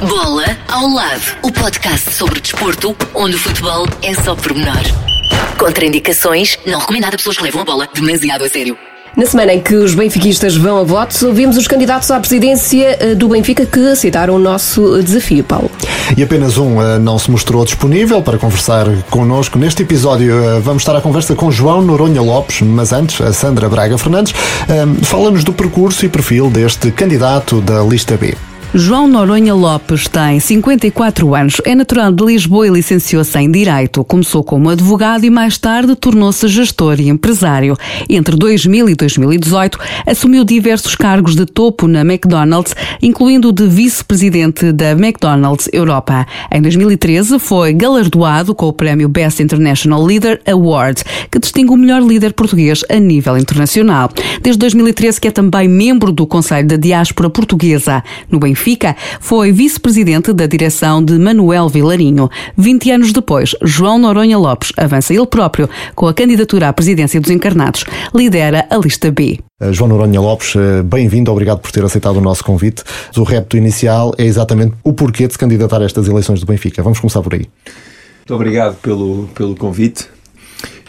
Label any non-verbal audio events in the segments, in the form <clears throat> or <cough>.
Bola ao lado, o podcast sobre desporto, onde o futebol é só pormenor. Contraindicações, não recomendado a pessoas que levam a bola demasiado a sério. Na semana em que os benfiquistas vão a votos, ouvimos os candidatos à presidência eh, do Benfica que aceitaram o nosso desafio, Paulo. E apenas um uh, não se mostrou disponível para conversar connosco. Neste episódio uh, vamos estar à conversa com João Noronha Lopes, mas antes a Sandra Braga Fernandes uh, fala-nos do percurso e perfil deste candidato da lista B. João Noronha Lopes tem 54 anos, é natural de Lisboa e licenciou-se em Direito. Começou como advogado e mais tarde tornou-se gestor e empresário. Entre 2000 e 2018, assumiu diversos cargos de topo na McDonald's, incluindo o de vice-presidente da McDonald's Europa. Em 2013, foi galardoado com o prémio Best International Leader Award, que distingue o melhor líder português a nível internacional. Desde 2013 que é também membro do Conselho da Diáspora Portuguesa. No Benfica, Benfica, foi vice-presidente da direção de Manuel Vilarinho. 20 anos depois, João Noronha Lopes avança ele próprio com a candidatura à presidência dos encarnados. Lidera a lista B. Eh, João Noronha Lopes, eh, bem-vindo, obrigado por ter aceitado o nosso convite. O repto inicial é exatamente o porquê de se candidatar a estas eleições do Benfica. Vamos começar por aí. Muito obrigado pelo, pelo convite.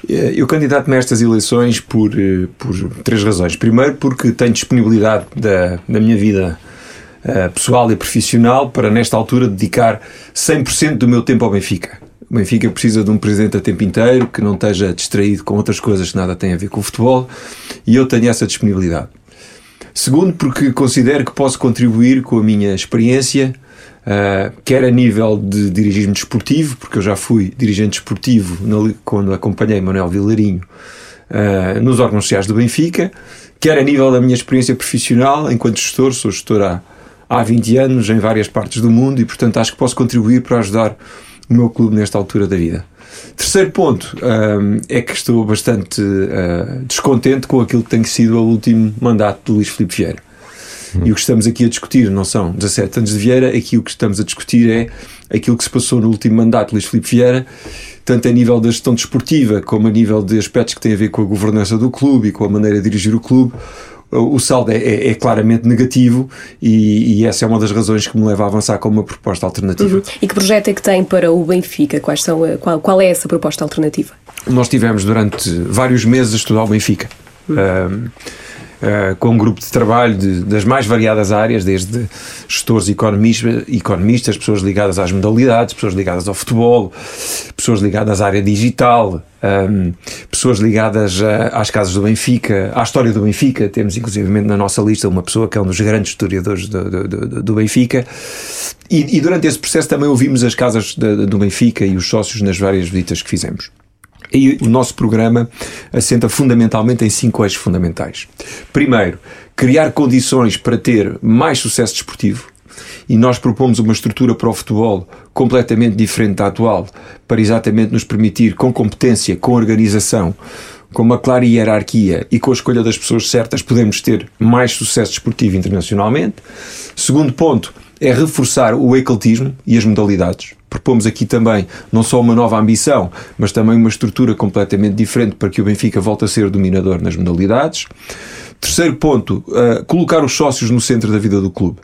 Eh, eu candidato-me a estas eleições por, por três razões. Primeiro, porque tenho disponibilidade da, da minha vida uh, pessoal e profissional para, nesta altura, dedicar 100% do meu tempo ao Benfica. O Benfica precisa de um presidente a tempo inteiro que não esteja distraído com outras coisas que nada têm a ver com o futebol e eu tenho essa disponibilidade. Segundo, porque considero que posso contribuir com a minha experiência, uh, quer a nível de dirigismo desportivo, porque eu já fui dirigente desportivo quando acompanhei Manuel Vilarinho uh, nos órgãos sociais do Benfica, quer a nível da minha experiência profissional enquanto gestor, sou gestor há há 20 anos em várias partes do mundo e, portanto, acho que posso contribuir para ajudar o meu clube nesta altura da vida. Terceiro ponto um, é que estou bastante uh, descontente com aquilo que tem sido o último mandato do Luís Filipe Vieira. E o que estamos aqui a discutir não são 17 anos de Vieira, aqui o que estamos a discutir é aquilo que se passou no último mandato de Luís Filipe Vieira, tanto a nível da gestão desportiva como a nível de aspectos que têm a ver com a governança do clube e com a maneira de dirigir o clube o saldo é, é, é claramente negativo e, e, essa é uma das razões que me leva a avançar com uma proposta alternativa. Uhum. E que projeto é que tem para o Benfica? Quais são, qual, qual é essa proposta alternativa? Nós tivemos durante vários meses a estudar o Benfica. Uhum. Um, Uh, com um grupo de trabalho de, das mais variadas áreas, desde gestores economistas, economistas, pessoas ligadas às modalidades, pessoas ligadas ao futebol, pessoas ligadas à área digital, um, pessoas ligadas a, às casas do Benfica, à história do Benfica. Temos, inclusivamente, na nossa lista uma pessoa que é um dos grandes historiadores do, do, do, do Benfica. E, e, durante esse processo também ouvimos as casas do Benfica e os sócios nas várias visitas que fizemos. E o nosso programa assenta fundamentalmente em cinco eixos fundamentais. Primeiro, criar condições para ter mais sucesso desportivo. E nós propomos uma estrutura para o futebol completamente diferente da atual, para exatamente nos permitir, com competência, com organização, com uma clara hierarquia e com a escolha das pessoas certas, podemos ter mais sucesso desportivo internacionalmente. Segundo ponto é reforçar o ecletismo e as modalidades propomos aqui também não só uma nova ambição, mas também uma estrutura completamente diferente para que o Benfica volte a ser dominador nas modalidades. Terceiro ponto, uh, colocar os sócios no centro da vida do clube.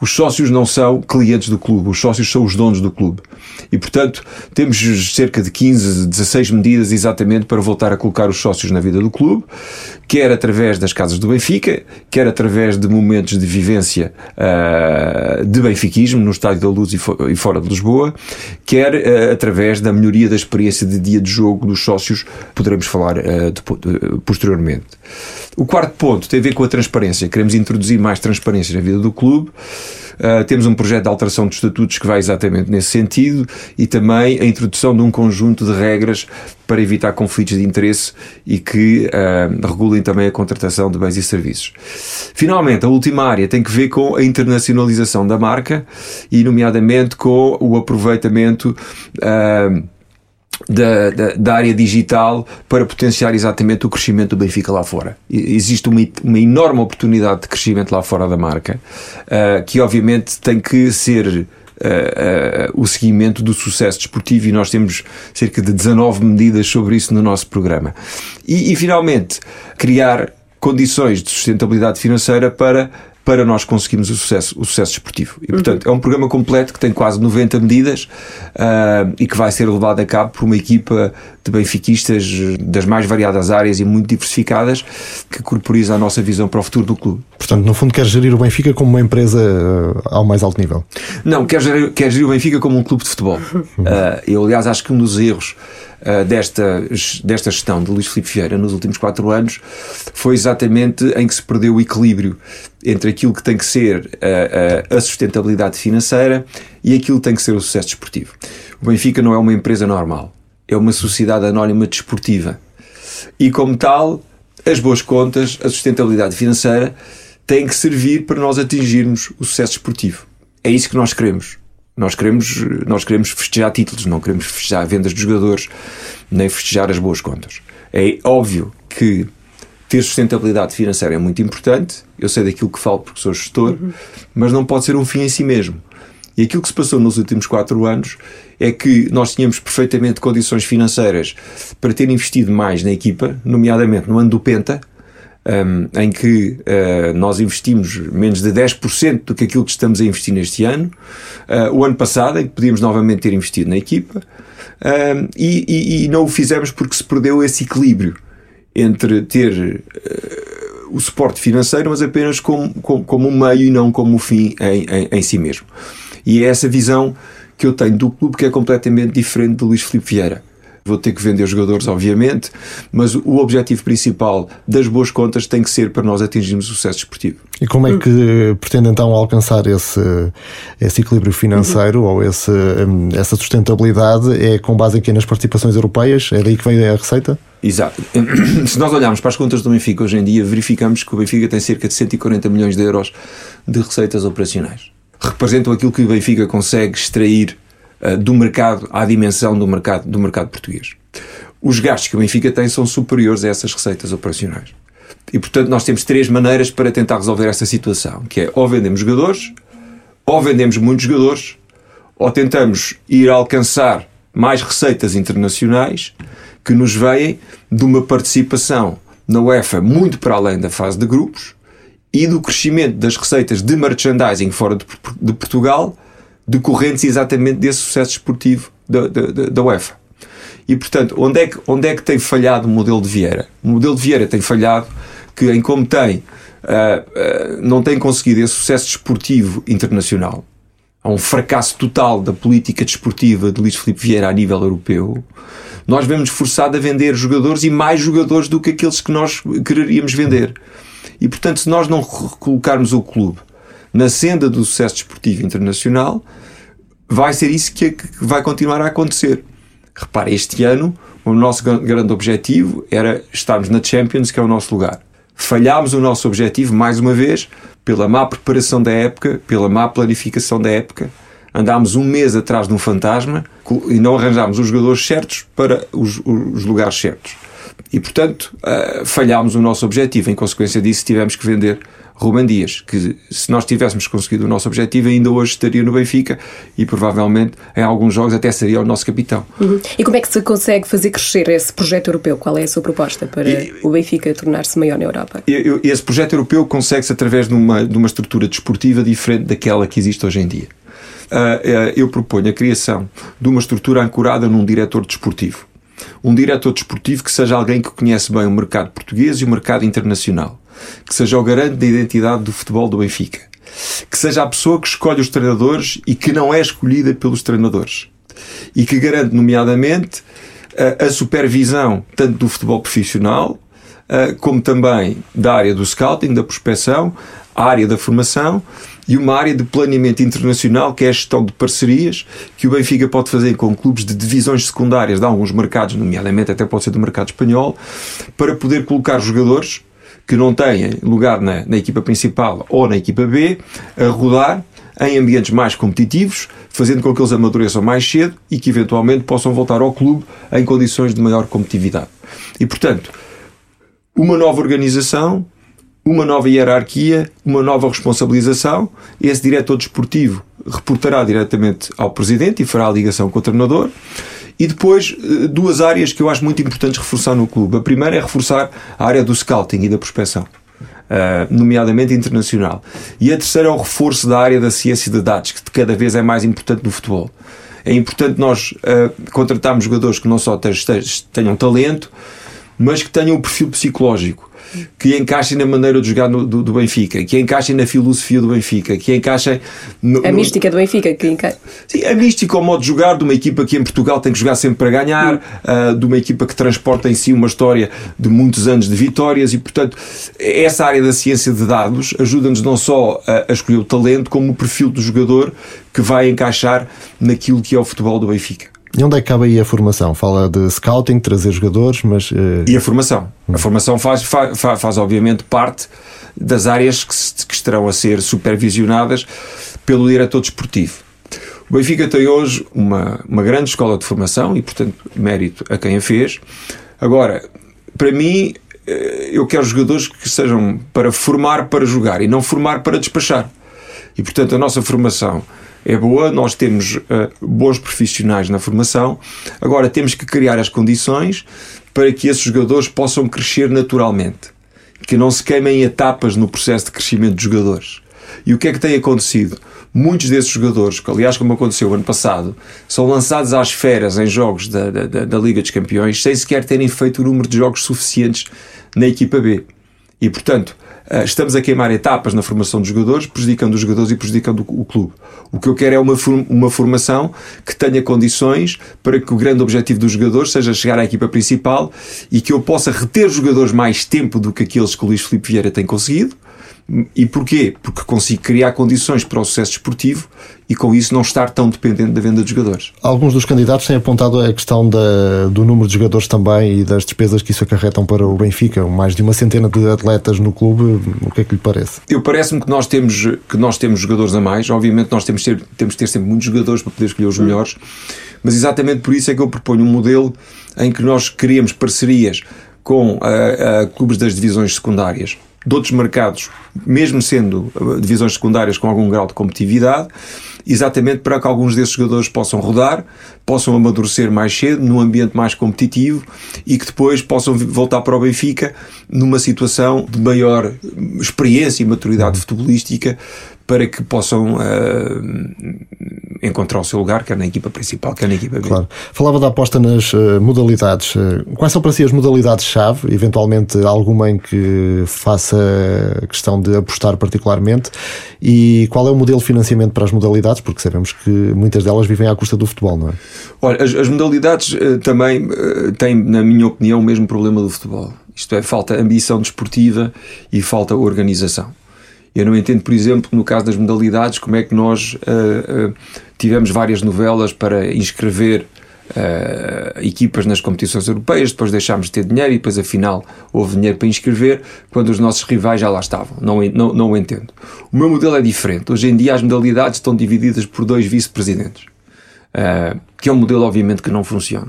Os sócios não são clientes do clube, os sócios são os donos do clube. E, portanto, temos cerca de 15, 16 medidas exatamente para voltar a colocar os sócios na vida do clube, quer através das casas do Benfica, quer através de momentos de vivência uh, de benfiquismo no Estádio da Luz e, e fora de Lisboa, quer uh, através da melhoria da experiência de dia de jogo dos sócios, poderemos falar uh, de, posteriormente. O quarto ponto tem a ver com a transparência. Queremos introduzir mais transparência na vida do clube. Uh, temos um projeto de alteração de estatutos que vai exatamente nesse sentido e também a introdução de um conjunto de regras para evitar conflitos de interesse e que uh, regulem também a contratação de bens e serviços. Finalmente, a última área tem que ver com a internacionalização da marca e, nomeadamente, com o aproveitamento. Uh, da, da, da, área digital para potenciar exatamente o crescimento do Benfica lá fora. Existe uma, uma enorme oportunidade de crescimento lá fora da marca, uh, que obviamente tem que ser uh, uh, o seguimento do sucesso desportivo e nós temos cerca de 19 medidas sobre isso no nosso programa. E, e finalmente, criar condições de sustentabilidade financeira para para nós conseguirmos o sucesso, o sucesso desportivo. E, portanto, uhum. é um programa completo que tem quase 90 medidas uh, e que vai ser levado a cabo por uma equipa de benfiquistas das mais variadas áreas e muito diversificadas que corporiza a nossa visão para o futuro do clube. Portanto, no fundo, quer gerir o Benfica como uma empresa uh, ao mais alto nível? Não, quer gerir, quer gerir o Benfica como um clube de futebol. Uh, <laughs> eu, aliás, acho que um dos erros uh, desta, desta gestão de Luís Filipe Vieira nos últimos quatro anos foi exatamente em que se perdeu o equilíbrio entre aquilo que tem que ser a, a sustentabilidade financeira e aquilo que tem que ser o sucesso desportivo. O Benfica não é uma empresa normal, é uma sociedade anónima desportiva. E como tal, as boas contas, a sustentabilidade financeira têm que servir para nós atingirmos o sucesso desportivo. É isso que nós queremos. Nós queremos, nós queremos festejar títulos, não queremos festejar vendas de jogadores, nem festejar as boas contas. É óbvio que ter sustentabilidade financeira é muito importante. Eu sei daquilo que falo porque sou gestor, uhum. mas não pode ser um fim em si mesmo. E aquilo que se passou nos últimos quatro anos é que nós tínhamos perfeitamente condições financeiras para ter investido mais na equipa, nomeadamente no ano do Penta, um, em que uh, nós investimos menos de 10% do que aquilo que estamos a investir neste ano. Uh, o ano passado, em que podíamos novamente ter investido na equipa, um, e, e, e, não o fizemos porque se perdeu esse equilíbrio entre ter uh, o suporte financeiro, mas apenas como, como, como um meio e não como um fim em, em, em si mesmo. E é essa visão que eu tenho do clube que é completamente diferente do Luís Filipe Vieira vou ter que vender jogadores, obviamente, mas o objetivo principal das boas contas tem que ser para nós atingirmos o sucesso desportivo. E como é que pretende então alcançar esse, esse equilíbrio financeiro uhum. ou esse, hum, essa sustentabilidade? É com base aqui nas participações europeias? É daí que vem a receita? Exato. <clears throat> Se nós olharmos para as contas do Benfica hoje em dia, verificamos que o Benfica tem cerca de 140 milhões de euros de receitas operacionais. Representam aquilo que o Benfica consegue extrair uh, do mercado à dimensão do mercado, do mercado português. Os gastos que o Benfica tem são superiores a essas receitas operacionais. E, portanto, nós temos três maneiras para tentar resolver essa situação, que é ou vendemos jogadores, ou vendemos muitos jogadores, ou tentamos ir alcançar mais receitas internacionais que nos veem de uma participação na UEFA muito para além da fase de grupos e do crescimento das receitas de merchandising fora de, de Portugal decorrentes exatamente desse sucesso esportivo da, da, da UEFA. E, portanto, onde é, que, onde é que tem falhado o modelo de Vieira? O modelo de Vieira tem falhado que, em como tem, uh, uh, não tem conseguido esse sucesso desportivo internacional. Há um fracasso total da política desportiva de Luís Filipe Vieira a nível europeu. Nós vemos forçado a vender jogadores e mais jogadores do que aqueles que nós quereríamos vender. E, portanto, se nós não colocarmos o clube na senda do sucesso desportivo internacional, vai ser isso que, vai continuar a acontecer. Repare, este ano o nosso grande objetivo era estarmos na Champions, que é o nosso lugar. Falhámos o nosso objetivo, mais uma vez, pela má preparação da época, pela má planificação da época. Andámos um mês atrás de um fantasma e não arranjámos os jogadores certos para os, os lugares certos. E, portanto, uh, falhámos o nosso objetivo. Em consequência disso, tivemos que vender Ruben Dias, que se nós tivéssemos conseguido o nosso objetivo, ainda hoje estaria no Benfica e provavelmente em alguns jogos até seria o nosso capitão. Uhum. E como é que se consegue fazer crescer esse projeto europeu? Qual é a sua proposta para e, o Benfica tornar-se maior na Europa? esse projeto europeu consegue-se através de uma, de uma estrutura desportiva diferente daquela que existe hoje em dia. Uh, eu proponho a criação de uma estrutura ancorada num diretor desportivo. Um diretor desportivo que seja alguém que conhece bem o mercado português e o mercado internacional que seja o garante da identidade do futebol do Benfica, que seja a pessoa que escolhe os treinadores e que não é escolhida pelos treinadores, e que garante, nomeadamente, a, a supervisão tanto do futebol profissional como também da área do scouting, da prospecção, a área da formação e uma área de planeamento internacional que é a gestão de parcerias que o Benfica pode fazer com clubes de divisões secundárias de alguns mercados, nomeadamente até pode ser do mercado espanhol, para poder colocar jogadores que não têm lugar na, na equipa principal ou na equipa B a rodar em ambientes mais competitivos, fazendo com que eles amadureçam mais cedo e que eventualmente possam voltar ao clube em condições de maior competitividade. E portanto, uma nova organização, uma nova hierarquia, uma nova responsabilização. Esse diretor desportivo reportará diretamente ao presidente e fará a ligação com o treinador. E depois, eh, duas áreas que eu acho muito importantes reforçar no clube. A primeira é reforçar a área do scouting e da prospecção. Uh, nomeadamente internacional. E a terceira é o reforço da área da ciência de dados, que cada vez é mais importante no futebol. É importante nós uh, contratarmos jogadores que não só tenham talento, mas que tenham o perfil psicológico que encaixem na maneira de jogar no, do, do, Benfica, que encaixem na filosofia do Benfica, que encaixem. No, a mística do Benfica, que encaixa. Sim, a mística, o modo de jogar de uma equipa que em Portugal tem que jogar sempre para ganhar, uh, de uma equipa que transporta em si uma história de muitos anos de vitórias e, portanto, essa área da ciência de dados ajuda-nos não só a, a escolher o talento, como o perfil do jogador que vai encaixar naquilo que é o futebol do Benfica. E onde é que cabe aí a formação? Fala de scouting, trazer jogadores, mas. Uh... E a formação? A formação faz, faz, faz, obviamente, parte das áreas que, se, que estarão a ser supervisionadas pelo diretor desportivo. O Benfica tem hoje uma, uma grande escola de formação e, portanto, mérito a quem a fez. Agora, para mim, eh, eu quero jogadores que sejam para formar para jogar e não formar para despachar. E, portanto, a nossa formação é boa, nós temos uh, bons profissionais na formação, agora temos que criar as condições para que esses jogadores possam crescer naturalmente, que não se queimem etapas no processo de crescimento dos jogadores. E o que é que tem acontecido? Muitos desses jogadores, que aliás, como aconteceu ano passado, são lançados às feras em jogos da, da, da Liga dos Campeões sem sequer terem feito o número de jogos suficientes na equipa B. E portanto, estamos a queimar etapas na formação dos jogadores, prejudicando os jogadores e prejudicando o, clube. O que eu quero é uma, uma formação que tenha condições para que o grande objetivo dos jogadores seja chegar à equipa principal e que eu possa reter jogadores mais tempo do que aqueles que o Luís Filipe Vieira tem conseguido e porquê? Porque consigo criar condições para o sucesso desportivo e com isso não estar tão dependente da venda de jogadores. Alguns dos candidatos têm apontado a questão da, do número de jogadores também e das despesas que isso acarretam para o Benfica. Mais de uma centena de atletas no clube, o que é que lhe parece? Eu parece-me que nós temos que nós temos jogadores a mais. Obviamente nós temos, ter, temos de ter sempre muitos jogadores para poder escolher os melhores, mas exatamente por isso é que eu proponho um modelo em que nós criamos parcerias com uh, uh, clubes das divisões secundárias de outros mercados, mesmo sendo uh, divisões secundárias com algum grau de competitividade, exatamente para que alguns desses jogadores possam rodar, possam amadurecer mais cedo, num ambiente mais competitivo e que depois possam voltar para o Benfica numa situação de maior experiência e maturidade futebolística para que possam uh, encontrar o seu lugar, quer na equipa principal, quer na equipa B. Claro. Falava da aposta nas uh, modalidades. Uh, quais são para si as modalidades-chave? Eventualmente alguma em que faça questão de apostar particularmente? E qual é o modelo de financiamento para as modalidades? Porque sabemos que muitas delas vivem à custa do futebol, não é? Olha, as, as modalidades também têm, na minha opinião, o mesmo problema do futebol. Isto é, falta ambição desportiva e falta organização. Eu não entendo, por exemplo, no caso das modalidades, como é que nós uh, uh, tivemos várias novelas para inscrever uh, equipas nas competições europeias, depois deixámos de ter dinheiro e depois, afinal, houve dinheiro para inscrever quando os nossos rivais já lá estavam. Não, não, não o entendo. O meu modelo é diferente. Hoje em dia, as modalidades estão divididas por dois vice-presidentes, que é um modelo, obviamente, que não funciona.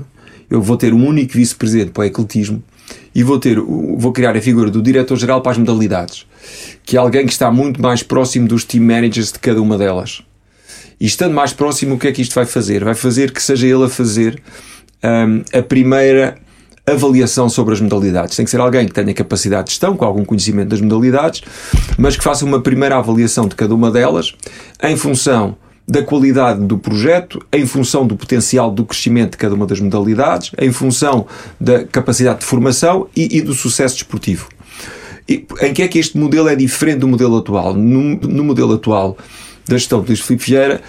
Eu vou ter um único vice-presidente para o ecletismo e vou ter, vou criar a figura do diretor-geral para as modalidades, que é alguém que está muito mais próximo dos team managers de cada uma delas. E estando mais próximo, o que é que isto vai fazer? Vai fazer que seja ele a fazer um, a primeira avaliação sobre as modalidades. Tem que ser alguém que tenha capacidade de gestão, com algum conhecimento das modalidades, mas que faça uma primeira avaliação de cada uma delas em função da qualidade do projeto, em função do potencial do crescimento de cada uma das modalidades, em função da capacidade de formação e, e do sucesso desportivo. E, em que é que este modelo é diferente do modelo atual? No, no modelo atual, da gestão de Luís Filipe Vieira,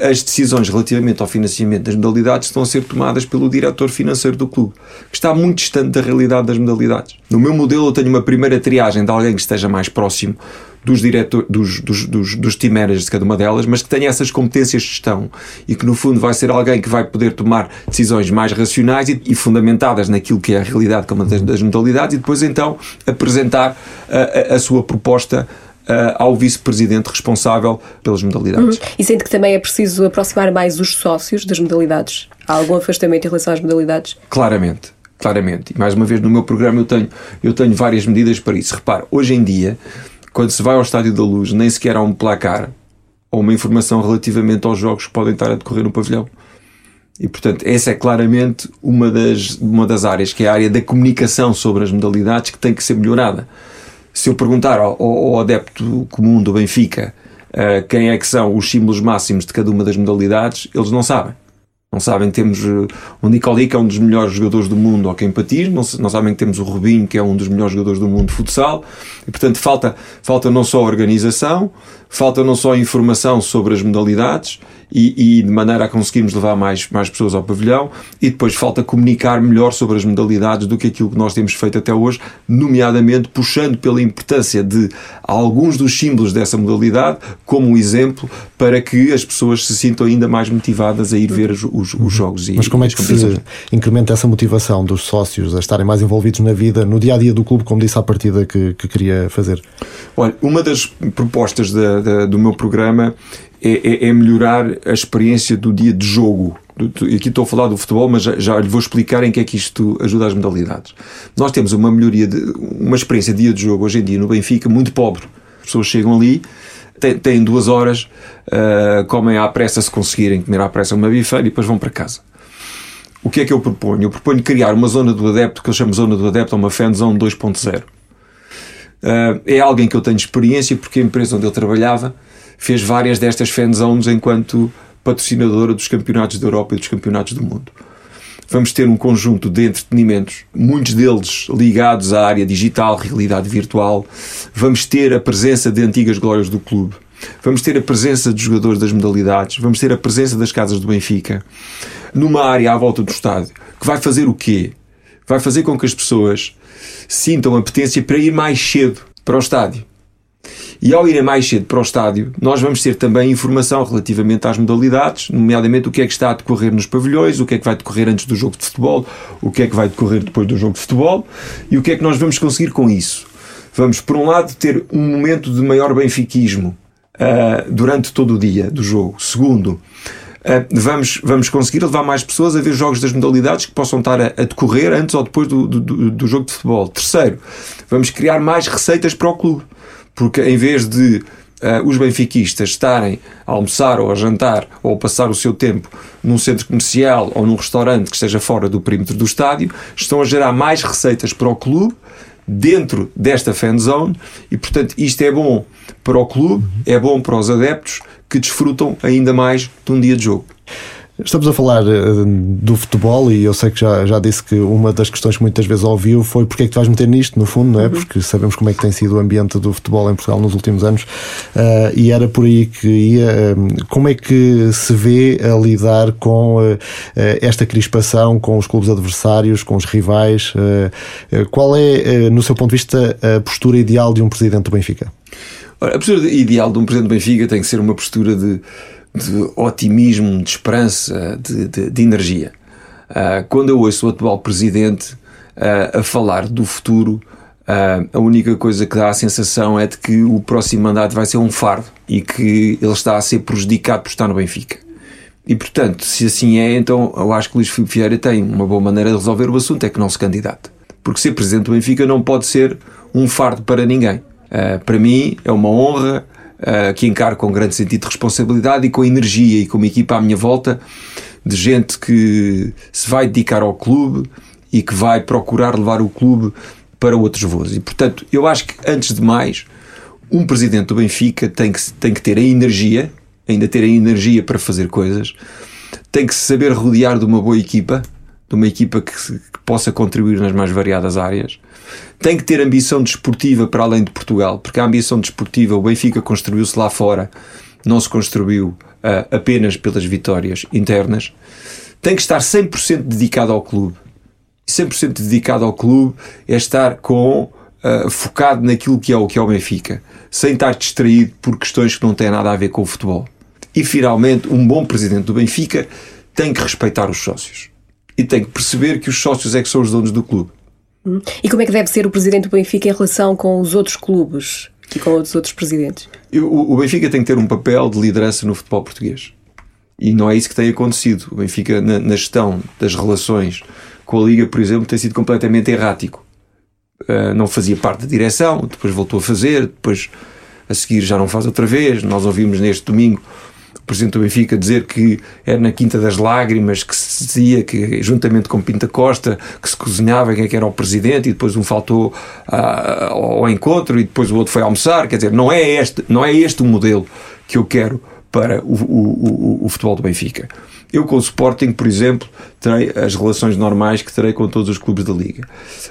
as decisões relativamente ao financiamento das modalidades estão a ser tomadas pelo diretor financeiro do clube, que está muito distante da realidade das modalidades. No meu modelo, eu tenho uma primeira triagem de alguém que esteja mais próximo dos, diretor, dos, dos, dos, dos team managers de cada uma delas, mas que tenha essas competências de gestão e que, no fundo, vai ser alguém que vai poder tomar decisões mais racionais e, e fundamentadas naquilo que é a realidade como das, das modalidades e depois, então, apresentar a, a, a sua proposta Uh, ao vice-presidente responsável pelas modalidades. Uhum. E sente que também é preciso aproximar mais os sócios das modalidades? Há algum afastamento em relação às modalidades? Claramente. Claramente. E mais uma vez, no meu programa eu tenho, eu tenho várias medidas para isso. Repare, hoje em dia, quando se vai ao Estádio da Luz, nem sequer há um placar ou uma informação relativamente aos jogos que podem estar a decorrer no pavilhão. E, portanto, essa é claramente uma das, uma das áreas, que é a área da comunicação sobre as modalidades, que tem que ser melhorada. Se eu perguntar ao, ao adepto comum do Benfica uh, quem é que são os símbolos máximos de cada uma das modalidades, eles não sabem. Não sabem que temos uh, o Nicoli, que é um dos melhores jogadores do mundo ao patismo, não, não sabem que temos o Rubinho, que é um dos melhores jogadores do mundo de futsal, e portanto falta, falta não só organização, falta não só informação sobre as modalidades, e, e, de maneira a conseguirmos levar mais, mais pessoas ao pavilhão e depois falta comunicar melhor sobre as modalidades do que aquilo que nós temos feito até hoje, nomeadamente puxando pela importância de alguns dos símbolos dessa modalidade como exemplo para que as pessoas se sintam ainda mais motivadas a ir ver os, os, os jogos. Mas como é que se incrementa essa motivação dos sócios a estarem mais envolvidos na vida, no dia a dia do clube, como disse à partida que, que queria fazer? Olha, uma das propostas da, da, do meu programa é, é, é, melhorar a experiência do dia de jogo. Aqui estou a falar do futebol, mas já, já lhe vou explicar em que é que isto ajuda as modalidades. Nós temos uma melhoria, de, uma experiência de dia de jogo hoje em dia no Benfica muito pobre. As pessoas chegam ali, têm, têm duas horas, uh, comem à pressa se conseguirem comer à pressa uma bifeira e depois vão para casa. O que é que eu proponho? Eu proponho criar uma zona do adepto, que eu chamo zona do adepto, uma fan zone 2.0. Uh, é alguém que eu tenho experiência, porque a empresa onde eu trabalhava fez várias destas fan zones enquanto patrocinadora dos campeonatos da Europa e dos campeonatos do mundo. Vamos ter um conjunto de entretenimentos, muitos deles ligados à área digital, realidade virtual. Vamos ter a presença de antigas glórias do clube. Vamos ter a presença de jogadores das modalidades. Vamos ter a presença das casas do Benfica. Numa área à volta do estádio. Que vai fazer o quê? Vai fazer com que as pessoas sintam a potência para ir mais cedo para o estádio e ao irem mais cedo para o estádio, nós vamos ter também informação relativamente às modalidades, nomeadamente o que é que está a decorrer nos pavilhões, o que é que vai decorrer antes do jogo de futebol, o que é que vai decorrer depois do jogo de futebol e o que é que nós vamos conseguir com isso. Vamos, por um lado, ter um momento de maior benfiquismo uh, durante todo o dia do jogo. Segundo, Uh, vamos, vamos conseguir levar mais pessoas a ver jogos das modalidades que possam estar a, a decorrer antes ou depois do, do, do, jogo de futebol. Terceiro, vamos criar mais receitas para o clube porque em vez de uh, os benfiquistas estarem a almoçar ou a jantar ou a passar o seu tempo num centro comercial ou num restaurante que esteja fora do perímetro do estádio, estão a gerar mais receitas para o clube dentro desta fan zone e, portanto, isto é bom para o clube, é bom para os adeptos que desfrutam ainda mais de um dia de jogo. Estamos a falar uh, do futebol e eu sei que já, já disse que uma das questões que muitas vezes ouviu foi porque é que tu vais meter nisto, no fundo, não é? Uhum. Porque sabemos como é que tem sido o ambiente do futebol em Portugal nos últimos anos uh, e era por aí que ia. Uh, como é que se vê a lidar com esta crispação, com os clubes adversários, com os rivais? qual é, no seu ponto de vista, a postura ideal de um presidente do Benfica? a postura ideal de um presidente do Benfica tem que ser uma postura de de otimismo, de esperança, de, de, de energia. Uh, quando eu ouço o atual presidente uh, a falar do futuro, uh, a única coisa que dá a sensação é de que o próximo mandato vai ser um fardo e que ele está a ser prejudicado por estar no Benfica. E portanto, se assim é, então eu acho que Luís Filipe Vieira tem uma boa maneira de resolver o assunto, é que não se candidate. Porque ser presidente do Benfica não pode ser um fardo para ninguém. para mim é uma honra uh, que encaro com grande sentido de responsabilidade e com energia e com uma equipa à minha volta de gente que se vai dedicar ao clube e que vai procurar levar o clube para outros voos. E, portanto, eu acho que, antes de mais, um presidente do Benfica tem que, tem que ter a energia, ainda ter a energia para fazer coisas, tem que se saber rodear de uma boa equipa, de uma equipa que, que possa contribuir nas mais variadas áreas, tem que ter ambição desportiva para além de Portugal, porque a ambição desportiva, o Benfica construiu-se lá fora, não se construiu uh, apenas pelas vitórias internas. Tem que estar 100% dedicado ao clube. 100% dedicado ao clube é estar com uh, focado naquilo que é o que é o Benfica, sem estar distraído por questões que não têm nada a ver com o futebol. E finalmente, um bom presidente do Benfica tem que respeitar os sócios e tem que perceber que os sócios é que são os donos do clube. E como é que deve ser o presidente do Benfica em relação com os outros clubes e com os outros presidentes? O, Benfica tem que ter um papel de liderança no futebol português. E não é isso que tem acontecido. O Benfica, na, na gestão das relações com a Liga, por exemplo, tem sido completamente errático. Uh, não fazia parte da direção, depois voltou a fazer, depois a seguir já não faz outra vez. Nós ouvimos neste domingo o presidente do Benfica dizer que era na Quinta das Lágrimas que se dizia que, juntamente com Pinta Costa, que se cozinhava quem é era o presidente e depois um faltou uh, ao encontro e depois o outro foi almoçar. Quer dizer, não é este, não é este o modelo que eu quero para o, o, o, o futebol do Benfica. Eu com o Sporting, por exemplo, terei as relações normais que terei com todos os clubes da Liga.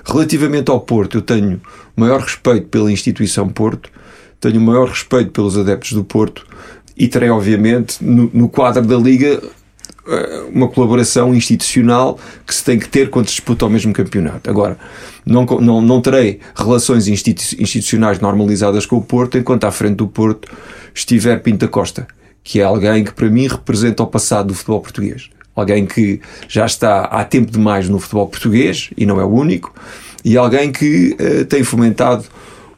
Relativamente ao Porto, eu tenho maior respeito pela instituição Porto, tenho maior respeito pelos adeptos do Porto e terei, obviamente, no, no quadro da Liga, eh, uma colaboração institucional que se tem que ter quando se disputa o mesmo campeonato. Agora, não, não, não terei relações institucionais normalizadas com o Porto enquanto à frente do Porto estiver Pinta Costa, que é alguém que para mim representa o passado do futebol português. Alguém que já está há tempo demais no futebol português e não é o único, e alguém que uh, tem fomentado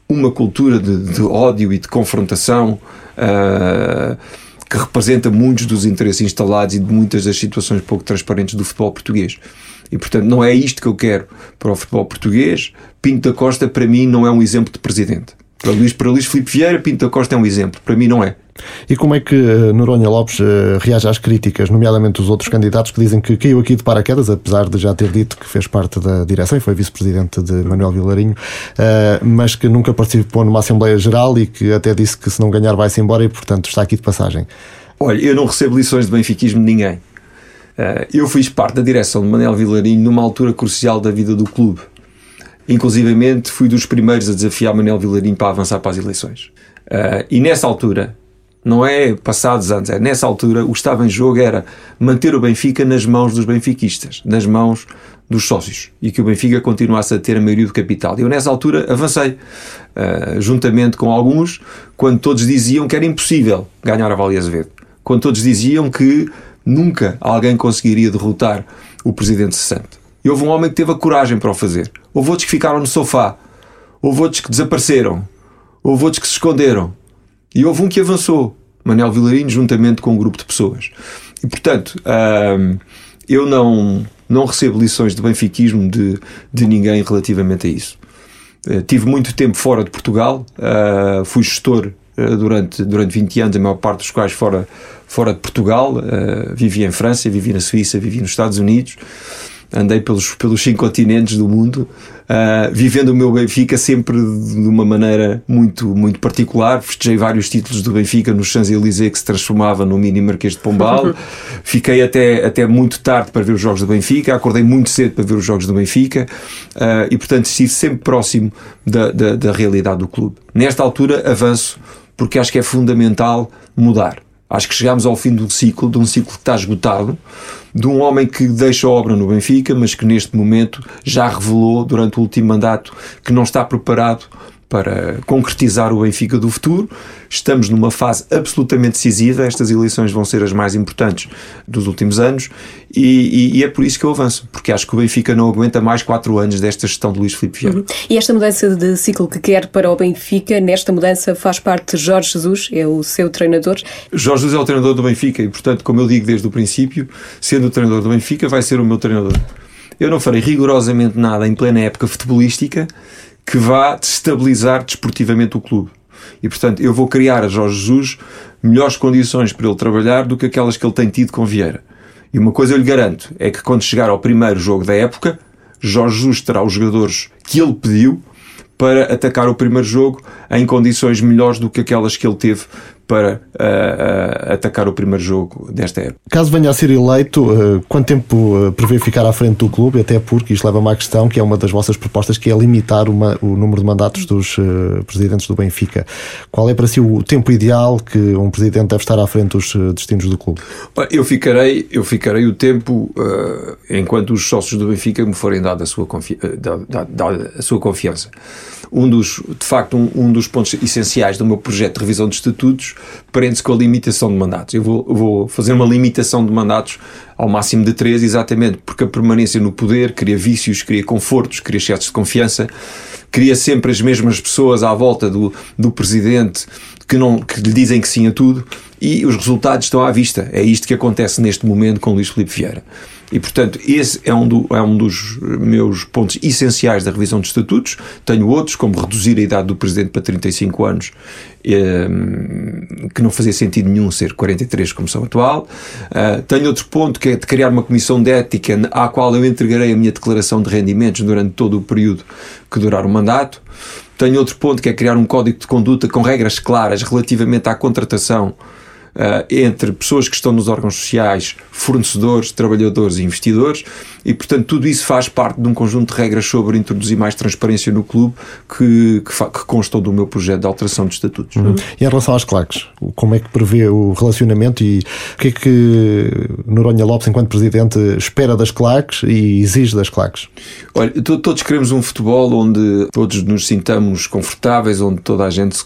uma cultura de, de ódio e de confrontação uh, que representa muitos dos interesses instalados e de muitas das situações pouco transparentes do futebol português. E, portanto, não é isto que eu quero para o futebol português. Pinto da Costa, para mim, não é um exemplo de presidente. Para Luís, para Luís Filipe Vieira, Pinto da Costa é um exemplo. Para mim, não é. E como é que uh, Noronha Lopes uh, reage às críticas, nomeadamente os outros candidatos que dizem que caiu aqui de paraquedas, apesar de já ter dito que fez parte da direção e foi vice-presidente de Manuel Vilarinho, uh, mas que nunca participou numa Assembleia Geral e que até disse que se não ganhar vai-se embora e, portanto, está aqui de passagem? Olha, eu não recebo lições de benfiquismo de ninguém. eu fiz parte da direção de Manuel Vilarinho numa altura crucial da vida do clube. Inclusivamente fui dos primeiros a desafiar Manuel Vilarinho para avançar para as eleições. e nessa altura não é passados anos, é nessa altura o que estava em jogo era manter o Benfica nas mãos dos benfiquistas, nas mãos dos sócios e que o Benfica continuasse a ter a maioria do capital. Eu nessa altura avancei, uh, juntamente com alguns, quando todos diziam que era impossível ganhar a Valia Azevedo, quando todos diziam que nunca alguém conseguiria derrotar o presidente cessante. E houve um homem que teve a coragem para o fazer. Houve outros que ficaram no sofá, houve outros que desapareceram, houve outros que se esconderam e houve um que avançou, Manel Vilarinho, juntamente com um grupo de pessoas. E, portanto, eu não, não recebo lições de benfiquismo de, de ninguém relativamente a isso. Uh, tive muito tempo fora de Portugal, uh, fui gestor uh, durante, durante 20 anos, a maior parte dos quais fora, fora de Portugal. vivi em França, vivi na Suíça, vivi nos Estados Unidos andei pelos, pelos cinco continentes do mundo, uh, vivendo o meu Benfica sempre de uma maneira muito, muito particular. Festejei vários títulos do Benfica no Champs-Élysées, que se transformava no mini Marquês de Pombal. <laughs> Fiquei até, até muito tarde para ver os jogos do Benfica, acordei muito cedo para ver os jogos do Benfica uh, e, portanto, estive sempre próximo da, da, da realidade do clube. Nesta altura, avanço porque acho que é fundamental mudar. Acho que chegamos ao fim de um ciclo, de um ciclo que está esgotado, de um homem que deixa a obra no Benfica, mas que neste momento já revelou durante o último mandato que não está preparado para concretizar o Benfica do futuro. Estamos numa fase absolutamente decisiva. Estas eleições vão ser as mais importantes dos últimos anos e, e, e, é por isso que eu avanço, porque acho que o Benfica não aguenta mais quatro anos desta gestão de Luís Filipe Vieira. Uhum. E esta mudança de ciclo que quer para o Benfica, nesta mudança faz parte de Jorge Jesus, é o seu treinador? Jorge Jesus é o treinador do Benfica e, portanto, como eu digo desde o princípio, sendo o treinador do Benfica, vai ser o meu treinador. Eu não farei rigorosamente nada em plena época futebolística que vá destabilizar desportivamente o clube. E, portanto, eu vou criar a Jorge Jesus melhores condições para ele trabalhar do que aquelas que ele tem tido com Vieira. E uma coisa eu lhe garanto, é que quando chegar ao primeiro jogo da época, Jorge Jesus terá os jogadores que ele pediu para atacar o primeiro jogo em condições melhores do que aquelas que ele teve para uh, uh, atacar o primeiro jogo desta época. Caso venha a ser eleito, uh, quanto tempo prevê ficar à frente do clube? Até porque isto leva-me à questão que é uma das vossas propostas, que é limitar uma, o número de mandatos dos presidentes do Benfica. Qual é para si o tempo ideal que um presidente deve estar à frente dos destinos do clube? Eu ficarei, eu ficarei o tempo enquanto os sócios do Benfica me forem dada a sua, confi a sua confiança. Um dos, de facto, um, um dos pontos essenciais do meu projeto de revisão de estatutos prende-se com a limitação de mandatos. Eu vou, vou, fazer uma limitação de mandatos ao máximo de três, exatamente porque a permanência no poder cria vícios, cria confortos, cria excessos de confiança, cria sempre as mesmas pessoas à volta do, do presidente que, não, que lhe dizem que sim a tudo e os resultados estão à vista. É isto que acontece neste momento com Luís Filipe Vieira. E, portanto, esse é um, do, é um dos meus pontos essenciais da revisão de estatutos. Tenho outros, como reduzir a idade do Presidente para 35 anos, eh, que não fazia sentido nenhum ser 43 como são atual. Uh, tenho outro ponto, que é de criar uma comissão de ética à qual eu entregarei a minha declaração de rendimentos durante todo o período que durar o mandato. Tenho outro ponto, que é criar um código de conduta com regras claras relativamente à contratação entre pessoas que estão nos órgãos sociais, fornecedores, trabalhadores e investidores, e portanto tudo isso faz parte de um conjunto de regras sobre introduzir mais transparência no clube que, que, que constam do meu projeto de alteração de estatutos. Uhum. E em relação às claques, como é que prevê o relacionamento e o que é que Noronha Lopes, enquanto presidente, espera das claques e exige das claques? Olha, todos queremos um futebol onde todos nos sintamos confortáveis, onde toda a gente se,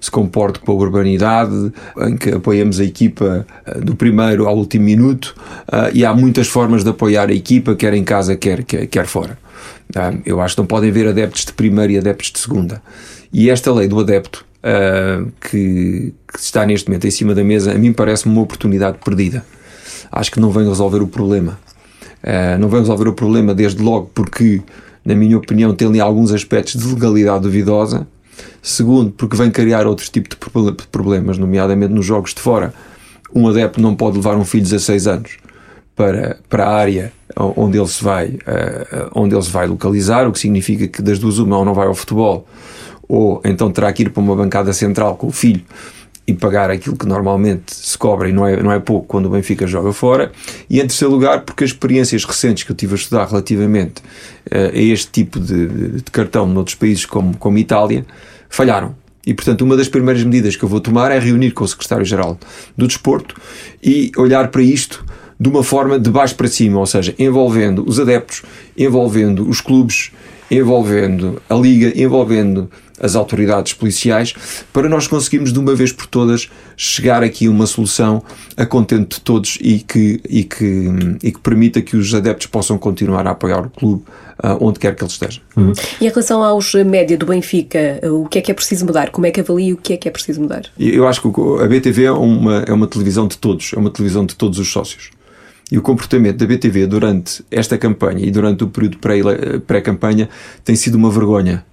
se comporte com a urbanidade, em que apoiamos a equipa eh, do primeiro ao último minuto uh, e há muitas formas de apoiar a equipa, quer em casa, quer, quer, quer fora. Uh, eu acho que não podem haver adeptos de primeira e adeptos de segunda. E esta lei do adepto, uh, que, que, está neste momento em cima da mesa, a mim parece-me uma oportunidade perdida. Acho que não vem resolver o problema. não vem resolver o problema desde logo porque, na minha opinião, tem ali alguns aspectos de legalidade duvidosa Segundo, porque vem criar outros tipos de problemas, nomeadamente nos jogos de fora. Um adepto não pode levar um filho de 16 anos para, para a área onde ele, se vai, uh, onde ele se vai localizar, o que significa que das duas uma ou não vai ao futebol, ou então terá que ir para uma bancada central com o filho e pagar aquilo que normalmente se cobra e não é, não é pouco quando o Benfica joga fora. E em terceiro lugar, porque as experiências recentes que eu tive a estudar relativamente uh, a este tipo de, de, cartão noutros países como, como Itália, falharam. E, portanto, uma das primeiras medidas que eu vou tomar é reunir com o Secretário-Geral do Desporto e olhar para isto de uma forma de baixo para cima, ou seja, envolvendo os adeptos, envolvendo os clubes, envolvendo a Liga, envolvendo as autoridades policiais, para nós conseguirmos de uma vez por todas chegar aqui a uma solução a contente de todos e que, e que, e que permita que os adeptos possam continuar a apoiar o clube uh, onde quer que ele esteja. Uhum. E em relação aos média do Benfica, o que é que é preciso mudar? Como é que avalia o que é que é preciso mudar? Eu acho que a BTV é uma, é uma televisão de todos, é uma televisão de todos os sócios. E o comportamento da BTV durante esta campanha e durante o período pré-campanha tem sido uma vergonha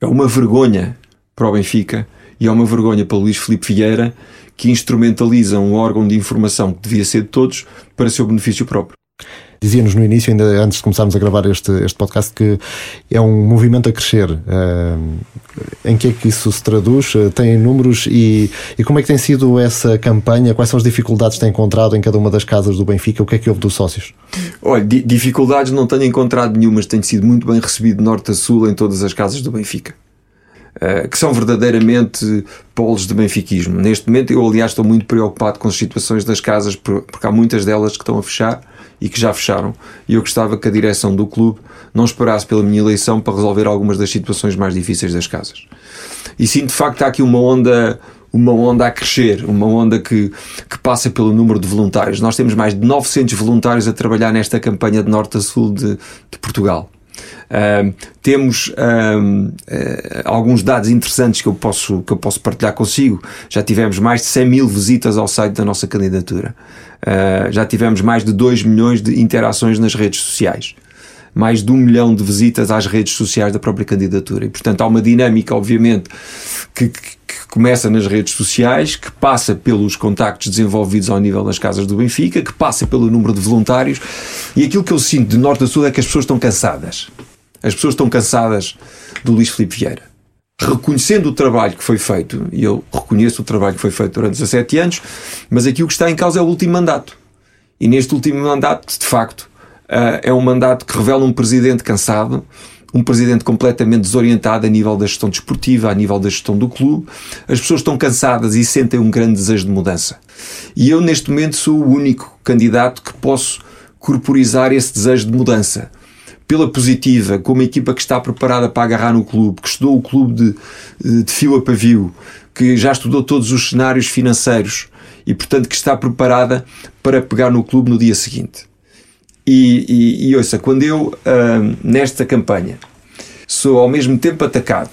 é uma vergonha para o Benfica e é uma vergonha para Luís Filipe Vieira que instrumentaliza um órgão de informação que devia ser de todos para seu benefício próprio. Dizia-nos no início, ainda antes de começarmos a gravar este, este podcast, que é um movimento a crescer. Uh, em que é que isso se traduz? Uh, tem números e, e como é que tem sido essa campanha? Quais são as dificuldades que tem encontrado em cada uma das casas do Benfica? O que é que houve dos sócios? Olha, dificuldades não tenho encontrado nenhumas, tenho sido muito bem recebido de norte a sul em todas as casas do Benfica. Uh, que são verdadeiramente polos de benfiquismo. Neste momento, eu, aliás, estou muito preocupado com as situações das casas, porque há muitas delas que estão a fechar e que já fecharam. E eu gostava que a direção do clube não esperasse pela minha eleição para resolver algumas das situações mais difíceis das casas. E sim, de facto, há aqui uma onda uma onda a crescer, uma onda que, que passa pelo número de voluntários. Nós temos mais de 900 voluntários a trabalhar nesta campanha de norte a sul de, de Portugal. Temos uh, alguns dados interessantes que eu, posso, que eu posso partilhar consigo. Já tivemos mais de 100 mil visitas ao site da nossa candidatura. Ah, já tivemos mais de 2 milhões de interações nas redes sociais. Mais de um milhão de visitas às redes sociais da própria candidatura. E, portanto, há uma dinâmica, obviamente, que, que, começa nas redes sociais, que passa pelos contactos desenvolvidos ao nível das casas do Benfica, que passa pelo número de voluntários. E aquilo que eu sinto de norte a sul é que as pessoas estão cansadas. As pessoas estão cansadas do Luís Filipe Vieira. Reconhecendo o trabalho que foi feito, e eu reconheço o trabalho que foi feito durante 17 anos, mas aqui o que está em causa é o último mandato. E neste último mandato, de facto, é um mandato que revela um presidente cansado, um presidente completamente desorientado a nível da gestão desportiva, a nível da gestão do clube. As pessoas estão cansadas e sentem um grande desejo de mudança. E eu, neste momento, sou o único candidato que posso corporizar esse desejo de mudança pela positiva, com uma equipa que está preparada para agarrar no clube, que estudou o clube de, de fio a pavio, que já estudou todos os cenários financeiros e, portanto, que está preparada para pegar no clube no dia seguinte. E, e, e ouça, quando eu, nesta campanha, sou ao mesmo tempo atacado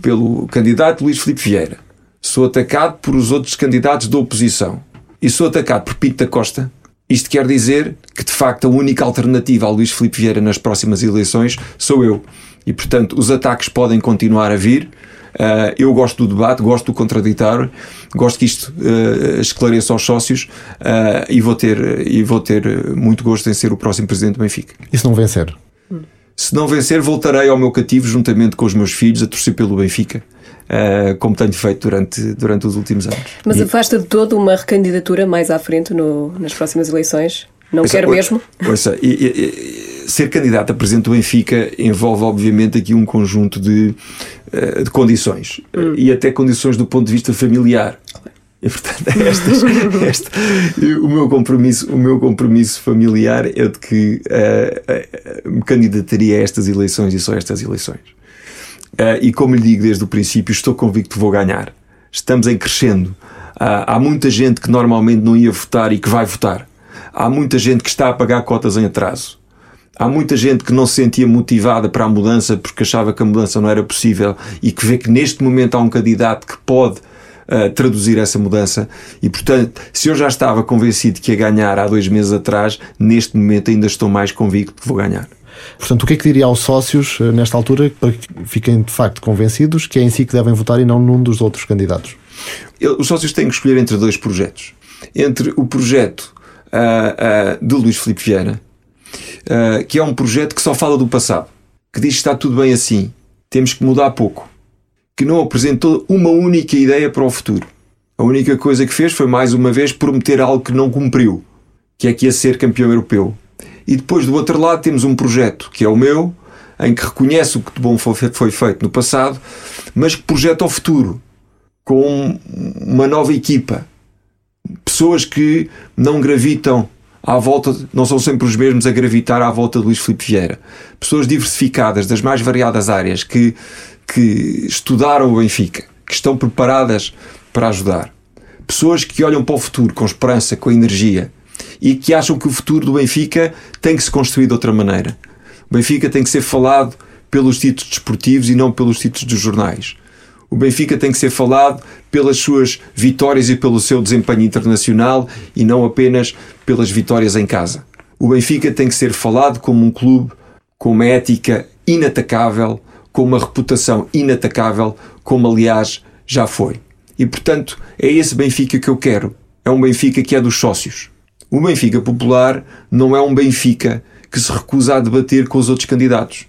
pelo candidato Luís Filipe Vieira, sou atacado por os outros candidatos da oposição e sou atacado por Pinto da Costa, isto quer dizer que, de facto, a única alternativa ao Luís Filipe Vieira nas próximas eleições sou eu. E, portanto, os ataques podem continuar a vir. Uh, eu gosto do debate, gosto do contraditório, gosto que isto uh, esclareça aos sócios uh, e, vou ter, e vou ter muito gosto em ser o próximo presidente do Benfica. E se não vencer? Se não vencer, voltarei ao meu cativo juntamente com os meus filhos a torcer pelo Benfica. Uh, como tenho feito durante, durante os últimos anos. Mas afasta de todo uma recandidatura mais à frente no, nas próximas eleições? Não quer mesmo? Ouça, e, e, ser candidato a presidente do Benfica envolve, obviamente, aqui um conjunto de, uh, de condições hum. e até condições do ponto de vista familiar. E, portanto, <laughs> estas, este, o, meu compromisso, o meu compromisso familiar é de que uh, uh, me candidataria a estas eleições e só a estas eleições. Uh, e como lhe digo desde o princípio, estou convicto que vou ganhar. Estamos em crescendo. há muita gente que normalmente não ia votar e que vai votar. Há muita gente que está a pagar cotas em atraso. Há muita gente que não se sentia motivada para a mudança porque achava que a mudança não era possível e que vê que neste momento há um candidato que pode traduzir essa mudança. E, portanto, se eu já estava convencido que ia ganhar há dois meses atrás, neste momento ainda estou mais convicto que vou ganhar. Portanto, o que é que diria aos sócios eh, nesta altura para que fiquem de facto convencidos que é em si que devem votar e não num dos outros candidatos? Os sócios têm que escolher entre dois projetos. Entre o projeto uh, de Luís Filipe Vieira, uh, que é um projeto que só fala do passado, que diz que está tudo bem assim, temos que mudar pouco que não apresentou uma única ideia para o futuro. A única coisa que fez foi mais uma vez prometer algo que não cumpriu, que é que ia ser campeão europeu. E depois do outro lado temos um projeto que é o meu, em que reconhece o que de bom foi feito no passado, mas que projeta o futuro com uma nova equipa. Pessoas que não gravitam à volta, não são sempre os mesmos a gravitar à volta de Luís Filipe Vieira. Pessoas diversificadas das mais variadas áreas que que estudaram o Benfica, que estão preparadas para ajudar. Pessoas que olham para o futuro com esperança, com energia e que acham que o futuro do Benfica tem que se construir de outra maneira. O Benfica tem que ser falado pelos títulos desportivos e não pelos títulos dos jornais. O Benfica tem que ser falado pelas suas vitórias e pelo seu desempenho internacional e não apenas pelas vitórias em casa. O Benfica tem que ser falado como um clube com uma ética inatacável, com uma reputação inatacável, como aliás já foi. E portanto, é esse Benfica que eu quero. É um Benfica que é dos sócios. O Benfica popular não é um Benfica que se recusa a debater com os outros candidatos,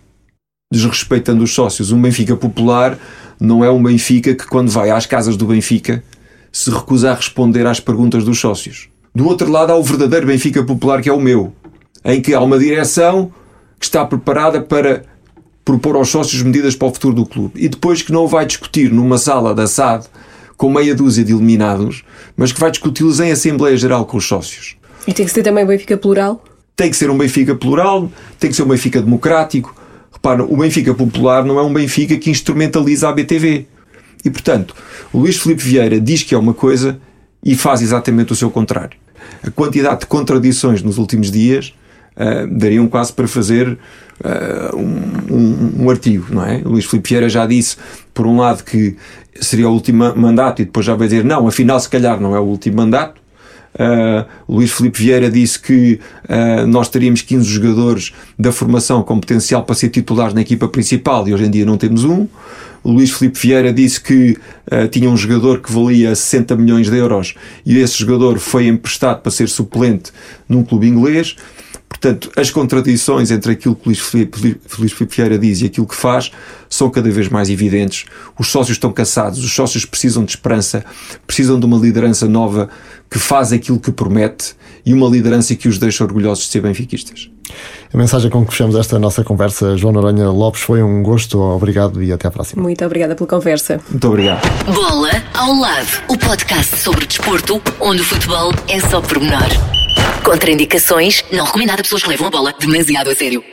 desrespeitando os sócios. Um Benfica popular não é um Benfica que, quando vai às casas do Benfica, se recusa a responder às perguntas dos sócios. Do outro lado, há o verdadeiro Benfica popular, que é o meu, em que há uma direção que está preparada para propor aos sócios medidas para o futuro do clube e depois que não vai discutir numa sala da SAD com meia dúzia de eliminados, mas que vai discuti-los em Assembleia Geral com os sócios. E tem que ser também um Benfica plural? Tem que ser um Benfica plural, tem que ser um Benfica democrático. O Benfica popular não é um Benfica que instrumentaliza a BTV. E, portanto, o Luís Filipe Vieira diz que é uma coisa e faz exatamente o seu contrário. A quantidade de contradições nos últimos dias uh, dariam quase para fazer uh, um, um, um, artigo, não é? Luís Filipe Vieira já disse, por um lado, que seria o último mandato e depois já vai dizer, não, afinal, se calhar não é o último mandato. Uh, Luís Filipe Vieira disse que uh, nós teríamos 15 jogadores da formação com potencial para ser titulares na equipa principal e hoje em dia não temos um. O Luís Filipe Vieira disse que uh, tinha um jogador que valia 60 milhões de euros e esse jogador foi emprestado para ser suplente num clube inglês. Portanto, as contradições entre aquilo que Luís Filipe, Filipe Vieira diz e aquilo que faz são cada vez mais evidentes. Os sócios estão cansados, os sócios precisam de esperança, precisam de uma liderança nova que faz aquilo que promete e uma liderança que os deixa orgulhosos de ser benfiquistas. A mensagem com que fechamos esta nossa conversa, João Noronha Lopes, foi um gosto. Obrigado e até à próxima. Muito obrigada pela conversa. Muito obrigado. Bola ao lado, o podcast sobre desporto, onde o futebol é só pormenor. Contraindicações, não recomendado a pessoas que levam a bola demasiado a sério.